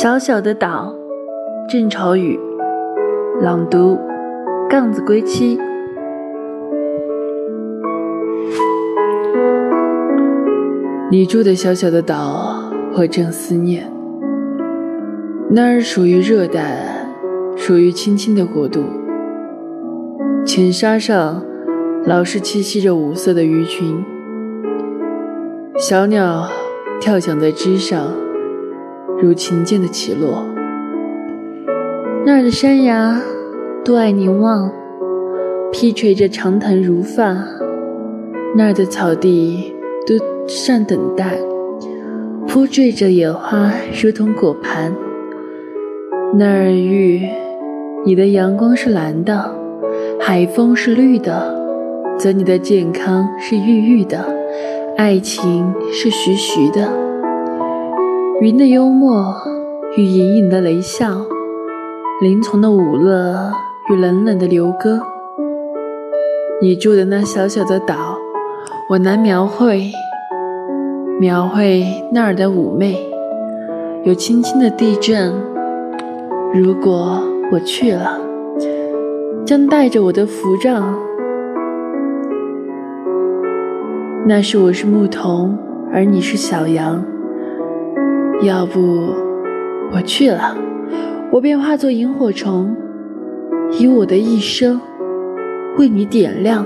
小小的岛，郑愁予。朗读：杠子归期。你住的小小的岛，我正思念。那儿属于热带，属于青青的国度。浅沙上，老是栖息着五色的鱼群，小鸟跳响在枝上。如琴键的起落，那儿的山崖多爱凝望，披垂着长藤如发；那儿的草地都善等待，铺缀着野花如同果盘。那儿玉，你的阳光是蓝的，海风是绿的，则你的健康是郁郁的，爱情是徐徐的。云的幽默与隐隐的雷笑，林丛的舞乐与冷冷的流歌。你住的那小小的岛，我难描绘，描绘那儿的妩媚。有轻轻的地震，如果我去了，将带着我的符帐。那时我是牧童，而你是小羊。要不我去了，我便化作萤火虫，以我的一生为你点亮。